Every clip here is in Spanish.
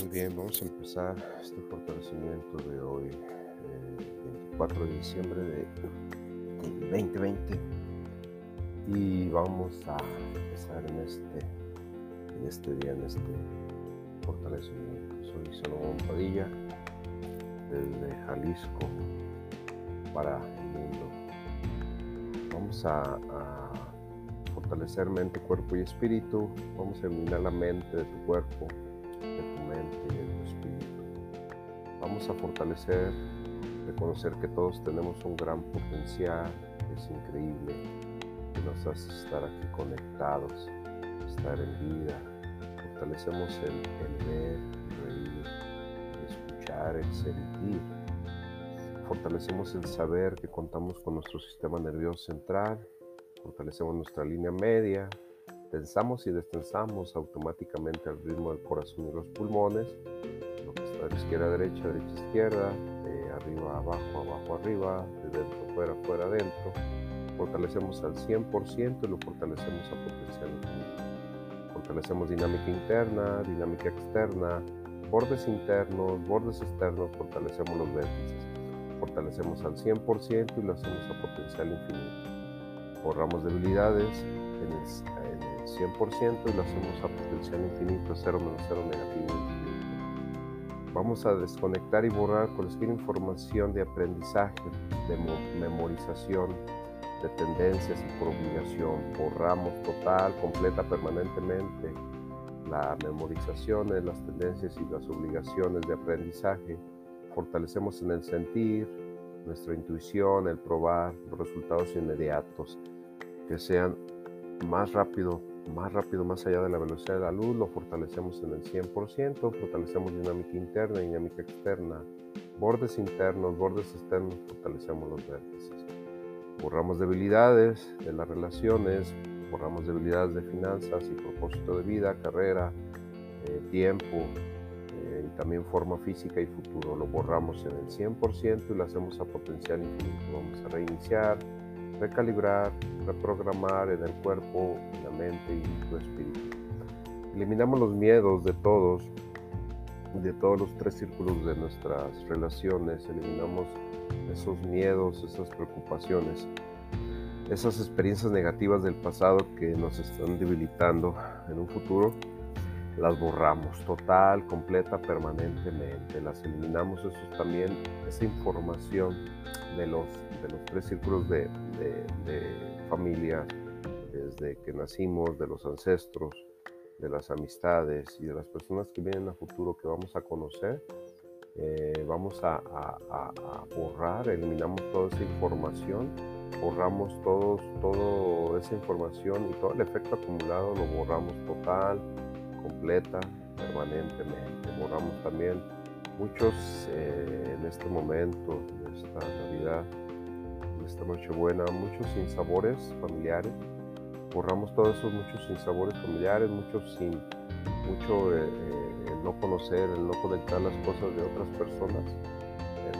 muy bien. Vamos a empezar este fortalecimiento de hoy, 24 eh, de diciembre de, 2020. Y vamos a empezar en este, en este día, en este fortalecimiento. Soy Salomón Padilla, desde Jalisco para el mundo. Vamos a, fortalecer mente, cuerpo y espíritu. Vamos a eliminar la mente de tu cuerpo de tu espíritu. Vamos a fortalecer, reconocer que todos tenemos un gran potencial, es increíble, que nos hace estar aquí conectados, estar en vida. Fortalecemos el, el ver, el reír, el escuchar, el sentir. Fortalecemos el saber que contamos con nuestro sistema nervioso central, fortalecemos nuestra línea media, tensamos y destensamos automáticamente al ritmo del corazón y los pulmones, lo que está de izquierda a derecha, derecha a izquierda, de arriba a abajo, abajo arriba, de dentro fuera, fuera adentro. Fortalecemos al 100% y lo fortalecemos a potencial infinito. Fortalecemos dinámica interna, dinámica externa, bordes internos, bordes externos, fortalecemos los vértices. Fortalecemos al 100% y lo hacemos a potencial infinito. Borramos debilidades en el 100% y lo hacemos a potencial infinito, 0 menos 0 negativo infinito. Vamos a desconectar y borrar cualquier información de aprendizaje, de memorización, de tendencias y por obligación. Borramos total, completa, permanentemente la memorización de las tendencias y las obligaciones de aprendizaje. Fortalecemos en el sentir, nuestra intuición, el probar los resultados inmediatos que sean más rápido más rápido, más allá de la velocidad de la luz, lo fortalecemos en el 100%, fortalecemos dinámica interna, dinámica externa, bordes internos, bordes externos, fortalecemos los vértices. Borramos debilidades de las relaciones, borramos debilidades de finanzas y propósito de vida, carrera, eh, tiempo eh, y también forma física y futuro. Lo borramos en el 100% y lo hacemos a potencial infinito. Vamos a reiniciar, recalibrar, reprogramar en el cuerpo, la mente y tu espíritu. Eliminamos los miedos de todos, de todos los tres círculos de nuestras relaciones, eliminamos esos miedos, esas preocupaciones, esas experiencias negativas del pasado que nos están debilitando en un futuro las borramos total, completa, permanentemente. Las eliminamos, eso también, esa información de los, de los tres círculos de, familia, desde que nacimos, de los ancestros, de las amistades y de las personas que vienen a futuro que vamos a conocer. Eh, vamos a, borrar, eliminamos toda esa información, borramos todos, toda esa información y todo el efecto acumulado lo borramos total, completa, permanentemente. Borramos también muchos eh, en este momento, en esta Navidad, esta Nochebuena, muchos sinsabores familiares. Borramos todos esos muchos sinsabores familiares, muchos sin, mucho eh, eh, el no conocer, el no conectar las cosas de otras personas.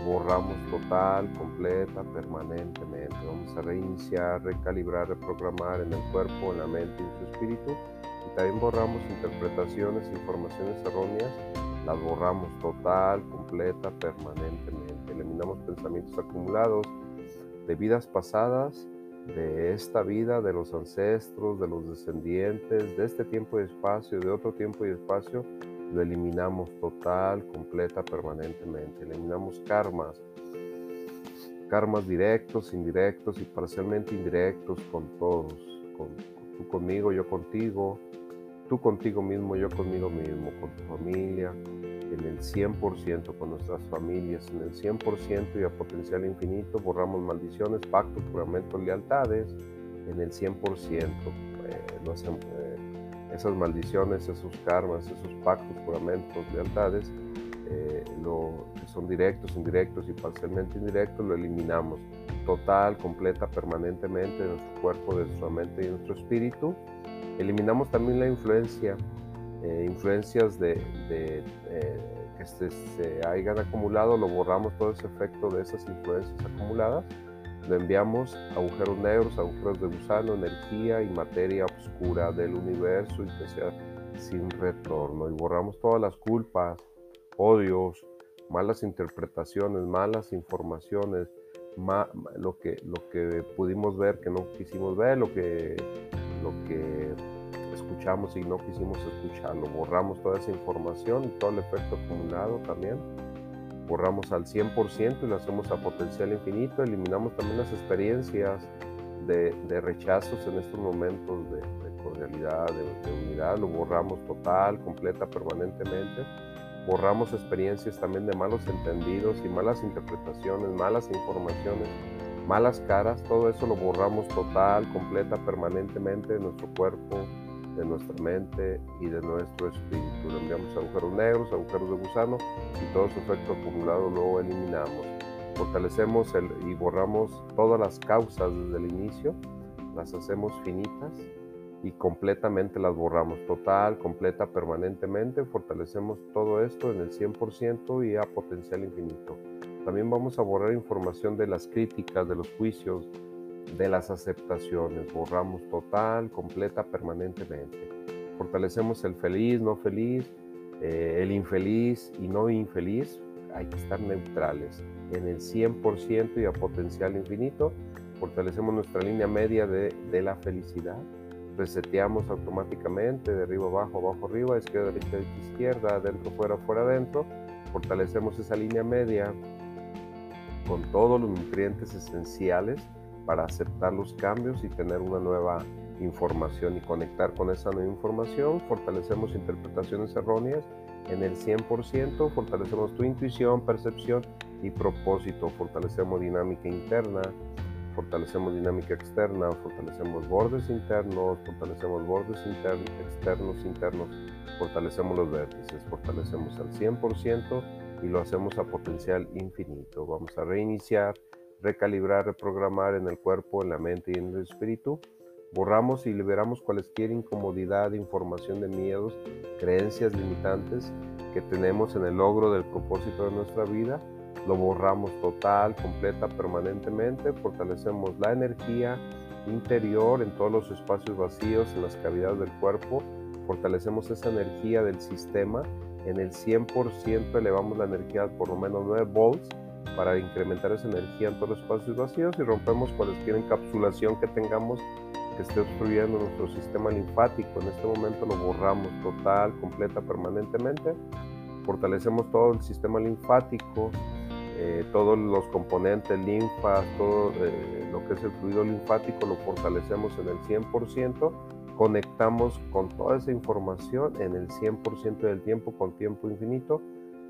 borramos total, completa, permanentemente. Vamos a reiniciar, recalibrar, reprogramar en el cuerpo, en la mente y en su espíritu también borramos interpretaciones, informaciones erróneas, las borramos total, completa, permanentemente. Eliminamos pensamientos acumulados de vidas pasadas, de esta vida, de los ancestros, de los descendientes, de este tiempo y espacio, de otro tiempo y espacio, lo eliminamos total, completa, permanentemente. Eliminamos karmas, karmas directos, indirectos y parcialmente indirectos con todos, con, tú conmigo, yo contigo, tú contigo mismo, yo conmigo mismo, con tu familia, en el 100%, con nuestras familias, en el 100% y a potencial infinito, borramos maldiciones, pactos, juramentos, lealtades, en el 100%. Eh, eh, esas maldiciones, esos karmas, esos pactos, juramentos, lealtades, eh, que son directos, indirectos y parcialmente indirectos, lo eliminamos total, completa, permanentemente de nuestro cuerpo, de nuestra mente y de nuestro espíritu Eliminamos también la influencia, eh, influencias de, eh, que se, hayan acumulado, lo borramos todo ese efecto de esas influencias acumuladas, lo enviamos agujeros negros, agujeros de gusano, energía y materia oscura del universo y que sea sin retorno. Y borramos todas las culpas, odios, malas interpretaciones, malas informaciones, lo, que, lo que pudimos ver que no quisimos ver, lo que escuchamos y no quisimos escucharlo. Borramos toda esa información y todo el efecto acumulado también. Borramos al 100% y lo hacemos a potencial infinito. Eliminamos también las experiencias de, de rechazos en estos momentos de, de cordialidad, de, de unidad. Lo borramos total, completa, permanentemente borramos experiencias también de malos entendidos y malas interpretaciones, malas informaciones, malas caras, todo eso lo borramos total, completa, permanentemente de nuestro cuerpo, de nuestra mente y de nuestro espíritu. Le enviamos agujeros negros, agujeros de gusano y todo su efecto acumulado lo eliminamos. Fortalecemos el, y borramos todas las causas desde el inicio, las hacemos finitas y completamente las borramos, total, completa, permanentemente. Fortalecemos todo esto en el 100% y a potencial infinito. También vamos a borrar información de las críticas, de los juicios, de las aceptaciones. Borramos total, completa, permanentemente. Fortalecemos el feliz, no feliz, eh, el infeliz y no infeliz. Hay que estar neutrales en el 100% y a potencial infinito. Fortalecemos nuestra línea media de, de la felicidad reseteamos automáticamente de arriba abajo, abajo arriba, izquierda, derecha, derecha, izquierda, adentro, fuera, fuera, adentro. Fortalecemos esa línea media con todos los nutrientes esenciales para aceptar los cambios y tener una nueva información y conectar con esa nueva información. Fortalecemos interpretaciones erróneas en el 100%, fortalecemos tu intuición, percepción y propósito, fortalecemos dinámica interna, fortalecemos dinámica externa, fortalecemos bordes internos, fortalecemos bordes internos, externos, internos, fortalecemos los vértices, fortalecemos al 100% y lo hacemos a potencial infinito. Vamos a reiniciar, recalibrar, reprogramar en el cuerpo, en la mente y en el espíritu. Borramos y liberamos cualquier incomodidad, información de miedos, creencias limitantes que tenemos en el logro del propósito de nuestra vida. Lo borramos total, completa, permanentemente, fortalecemos la energía interior en todos los espacios vacíos, en las cavidades del cuerpo, fortalecemos esa energía del sistema, en el 100% elevamos la energía por lo menos 9 volts para incrementar esa energía en todos los espacios vacíos y rompemos cualquier encapsulación que tengamos que esté obstruyendo nuestro sistema linfático. En este momento lo borramos total, completa, permanentemente. Fortalecemos todo el sistema linfático, eh, todos los componentes, linfas, todo eh, lo que es el fluido linfático lo fortalecemos en el 100%, conectamos con toda esa información en el 100% del tiempo, con tiempo infinito,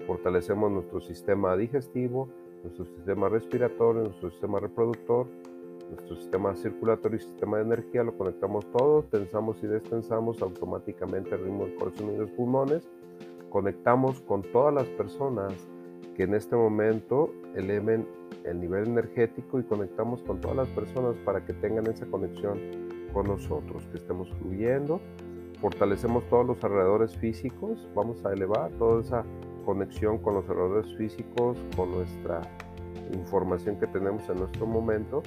fortalecemos nuestro sistema digestivo, nuestro sistema respiratorio, nuestro sistema reproductor, nuestro sistema circulatorio y sistema de energía, lo conectamos todo, tensamos y destensamos automáticamente el ritmo del corazón y los pulmones, conectamos con todas las personas que en este momento eleven el nivel energético y conectamos con todas las personas para que tengan esa conexión con nosotros, que estemos fluyendo, fortalecemos todos los alrededores físicos, vamos a elevar toda esa conexión con los alrededores físicos, con nuestra información que tenemos en nuestro momento,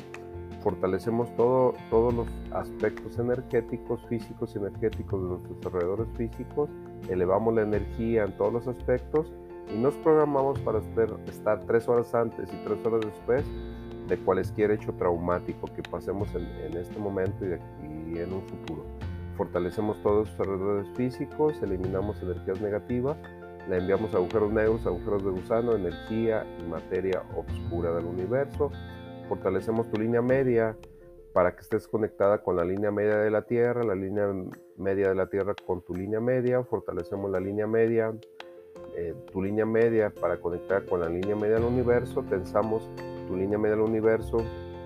fortalecemos todo, todos los aspectos energéticos, físicos y energéticos de nuestros alrededores físicos, elevamos la energía en todos los aspectos y nos programamos para estar tres horas antes y tres horas después de cualquier hecho traumático que pasemos en, este momento y, en un futuro. Fortalecemos todos los alrededores físicos, eliminamos energías negativas, le enviamos agujeros negros, agujeros de gusano, energía y materia oscura del universo. Fortalecemos tu línea media para que estés conectada con la línea media de la Tierra, la línea media de la Tierra con tu línea media. Fortalecemos la línea media eh, tu línea media para conectar con la línea media del universo, tensamos tu línea media del universo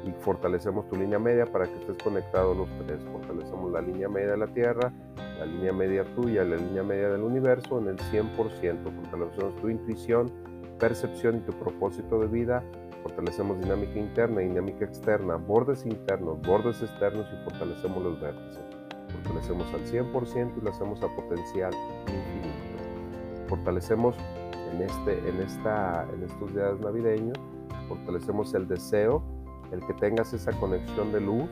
y fortalecemos tu línea media para que estés conectado los tres. Fortalecemos la línea media de la Tierra, la línea media tuya, la línea media del universo en el 100%. Fortalecemos tu intuición, percepción y tu propósito de vida. Fortalecemos dinámica interna dinámica externa, bordes internos, bordes externos y fortalecemos los vértices. Fortalecemos al 100% y lo hacemos a potencial infinito fortalecemos en, este, en, esta, en estos días navideños, fortalecemos el deseo, el que tengas esa conexión de luz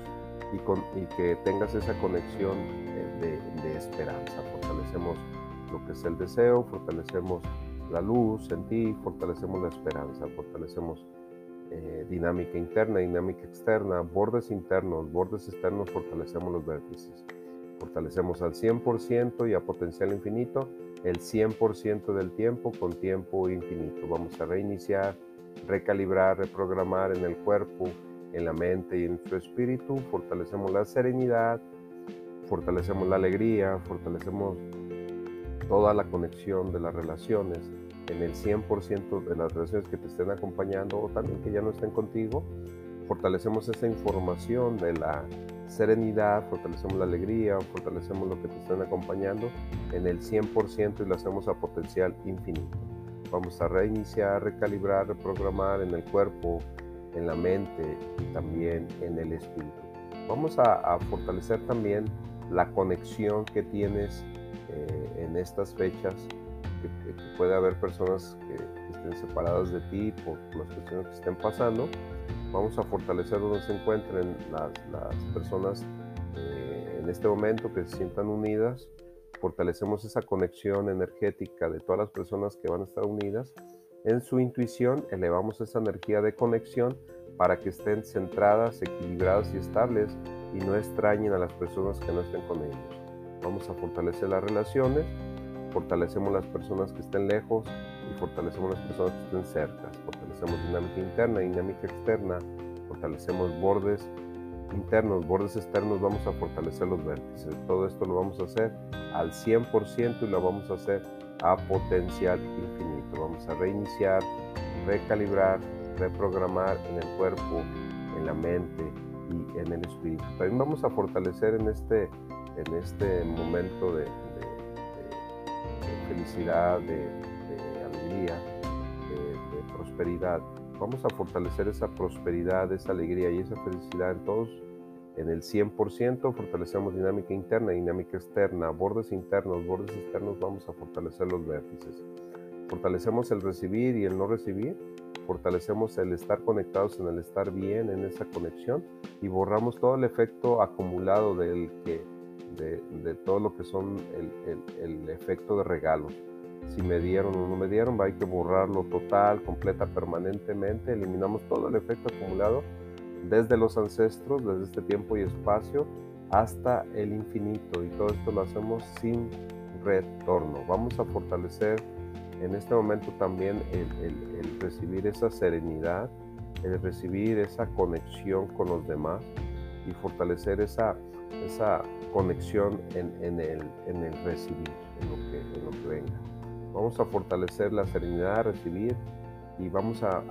y, con, y que tengas esa conexión de, esperanza. Fortalecemos lo que es el deseo, fortalecemos la luz en ti, fortalecemos la esperanza, fortalecemos eh, dinámica interna, dinámica externa, bordes internos, bordes externos, fortalecemos los vértices. Fortalecemos al 100% y a potencial infinito el 100% del tiempo con tiempo infinito. Vamos a reiniciar, recalibrar, reprogramar en el cuerpo, en la mente y en su espíritu. Fortalecemos la serenidad, fortalecemos la alegría, fortalecemos toda la conexión de las relaciones en el 100% de las relaciones que te estén acompañando o también que ya no estén contigo. Fortalecemos esa información de la serenidad, fortalecemos la alegría, fortalecemos lo que te están acompañando en el 100% y lo hacemos a potencial infinito. Vamos a reiniciar, recalibrar, reprogramar en el cuerpo, en la mente y también en el espíritu. Vamos a, fortalecer también la conexión que tienes eh, en estas fechas, que, puede haber personas que, estén separadas de ti por las cuestiones que estén pasando. Vamos a fortalecer donde se encuentren las, personas eh, en este momento que se sientan unidas. Fortalecemos esa conexión energética de todas las personas que van a estar unidas. En su intuición elevamos esa energía de conexión para que estén centradas, equilibradas y estables y no extrañen a las personas que no estén con ellos. Vamos a fortalecer las relaciones, fortalecemos las personas que estén lejos y fortalecemos las personas que estén cerca. Fortalecemos dinámica interna, dinámica externa, fortalecemos bordes internos, bordes externos, vamos a fortalecer los vértices. Todo esto lo vamos a hacer al 100% y lo vamos a hacer a potencial infinito. Vamos a reiniciar, recalibrar, reprogramar en el cuerpo, en la mente y en el espíritu. También vamos a fortalecer en este, en este momento de, felicidad, de, alegría, de, prosperidad. Vamos a fortalecer esa prosperidad, esa alegría y esa felicidad en todos en el 100%, fortalecemos dinámica interna, dinámica externa, bordes internos, bordes externos, vamos a fortalecer los vértices. Fortalecemos el recibir y el no recibir, fortalecemos el estar conectados en el estar bien, en esa conexión, y borramos todo el efecto acumulado del que, de, todo lo que son el, efecto de regalos. Si me dieron o no me dieron, hay que borrarlo total, completa, permanentemente. Eliminamos todo el efecto acumulado desde los ancestros, desde este tiempo y espacio, hasta el infinito. Y todo esto lo hacemos sin retorno. Vamos a fortalecer en este momento también el, recibir esa serenidad, el recibir esa conexión con los demás y fortalecer esa, esa conexión en, el, en el recibir, en lo, que, en lo que venga. Vamos a fortalecer la serenidad, recibir y vamos a,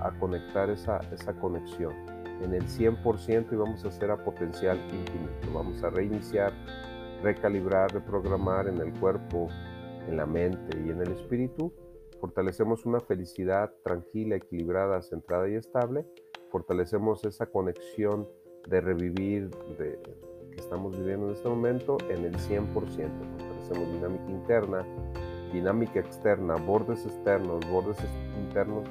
a, conectar esa, esa conexión en el 100% y vamos a hacer a potencial infinito. Vamos a reiniciar, recalibrar, reprogramar en el cuerpo, en la mente y en el espíritu, fortalecemos una felicidad tranquila, equilibrada, centrada y estable, fortalecemos esa conexión de revivir de, que estamos viviendo en este momento en el 100%, fortalecemos dinámica interna, dinámica externa, bordes externos, bordes internos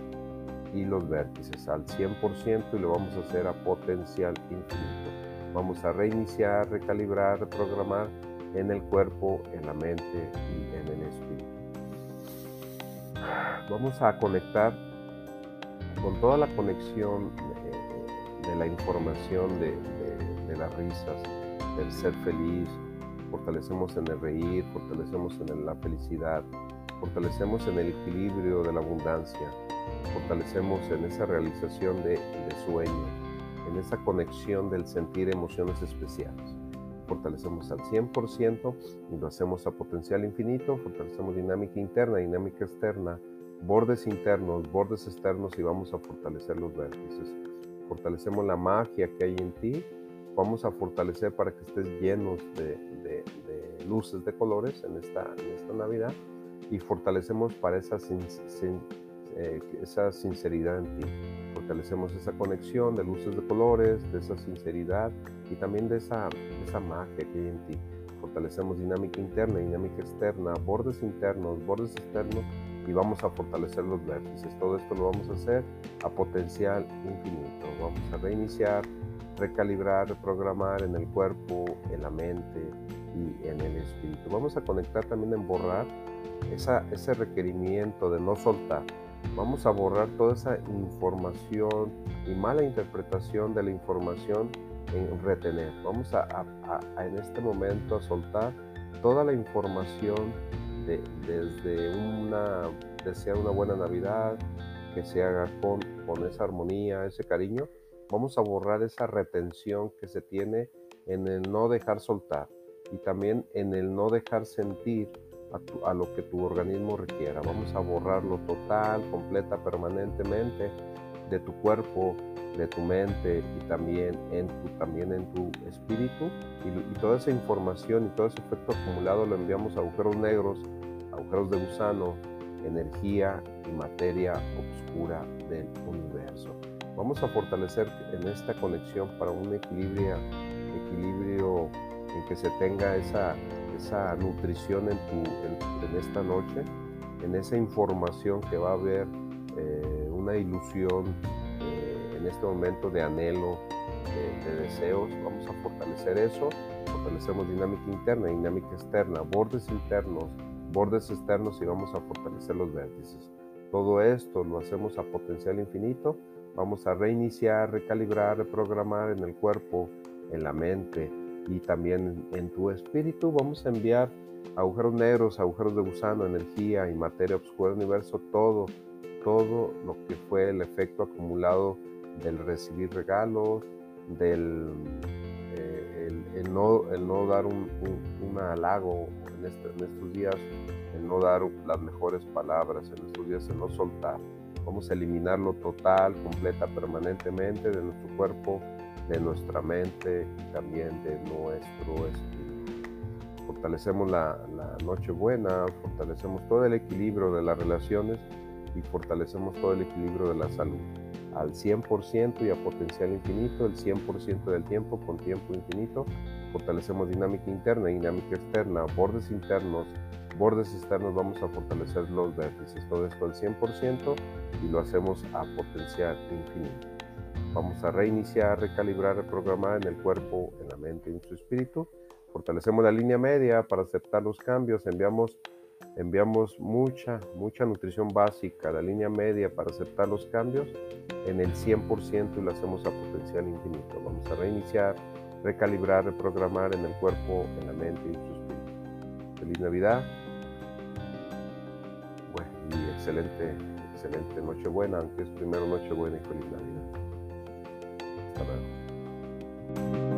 y los vértices al 100% y lo vamos a hacer a potencial infinito. Vamos a reiniciar, recalibrar, reprogramar en el cuerpo, en la mente y en el espíritu. Vamos a conectar con toda la conexión de, la información de, las risas, del ser feliz, fortalecemos en el reír, fortalecemos en la felicidad, fortalecemos en el equilibrio de la abundancia, fortalecemos en esa realización de, de en esa conexión del sentir emociones especiales fortalecemos al 100% y lo hacemos a potencial infinito, fortalecemos dinámica interna, dinámica externa, bordes internos, bordes externos y vamos a fortalecer los vértices. Fortalecemos la magia que hay en ti, vamos a fortalecer para que estés llenos de, luces de colores en esta, en esta Navidad y fortalecemos para esa, eh, esa sinceridad en ti fortalecemos esa conexión de luces de colores, de esa sinceridad y también de esa, esa magia que hay en ti. Fortalecemos dinámica interna, dinámica externa, bordes internos, bordes externos y vamos a fortalecer los vértices. Todo esto lo vamos a hacer a potencial infinito. Vamos a reiniciar, recalibrar, reprogramar en el cuerpo, en la mente, y en el espíritu. Vamos a conectar también en borrar esa, ese requerimiento de no soltar. Vamos a borrar toda esa información y mala interpretación de la información en retener. Vamos a, en este momento a soltar toda la información de, desde una desear una buena Navidad, que se haga con, con esa armonía, ese cariño. Vamos a borrar esa retención que se tiene en el no dejar soltar y también en el no dejar sentir a, lo que tu organismo requiera. Vamos a borrarlo total, completa, permanentemente de tu cuerpo, de tu mente y también en tu, también en tu espíritu. Y, y, toda esa información y todo ese efecto acumulado lo enviamos a agujeros negros, agujeros de gusano, energía y materia oscura del universo. Vamos a fortalecer en esta conexión para un equilibrio, equilibrio en que se tenga esa, esa nutrición en, tu, en, esta noche, en esa información que va a haber eh, una ilusión eh, en este momento de anhelo, de, de, deseos. Vamos a fortalecer eso. Fortalecemos dinámica interna, dinámica externa, bordes internos, bordes externos y vamos a fortalecer los vértices. Todo esto lo hacemos a potencial infinito. Vamos a reiniciar, recalibrar, reprogramar en el cuerpo, en la mente y también en tu espíritu. Vamos a enviar agujeros negros, agujeros de gusano, energía y materia oscura del universo, todo, todo lo que fue el efecto acumulado del recibir regalos, del eh, el, no, el no dar un, un halago este, en, estos días, el no dar las mejores palabras, en estos días el no soltar. Vamos a eliminarlo total, completa, permanentemente de nuestro cuerpo, de nuestra mente y también de nuestro espíritu. Fortalecemos la, la noche buena, fortalecemos todo el equilibrio de las relaciones y fortalecemos todo el equilibrio de la salud al 100% y a potencial infinito, el 100% del tiempo con tiempo infinito fortalecemos dinámica interna dinámica externa, bordes internos, bordes externos, vamos a fortalecer los vértices, todo esto al 100% y lo hacemos a potencial infinito. Vamos a reiniciar, recalibrar, reprogramar en el cuerpo, en la mente y en su espíritu. Fortalecemos la línea media para aceptar los cambios, enviamos enviamos mucha, mucha nutrición básica, la línea media para aceptar los cambios en el 100% y lo hacemos a potencial infinito. Vamos a reiniciar, recalibrar, reprogramar en el cuerpo, en la mente y en su espíritu. Feliz Navidad. Bueno, y excelente, excelente Nochebuena, aunque es primero Nochebuena y feliz Navidad. Hasta luego.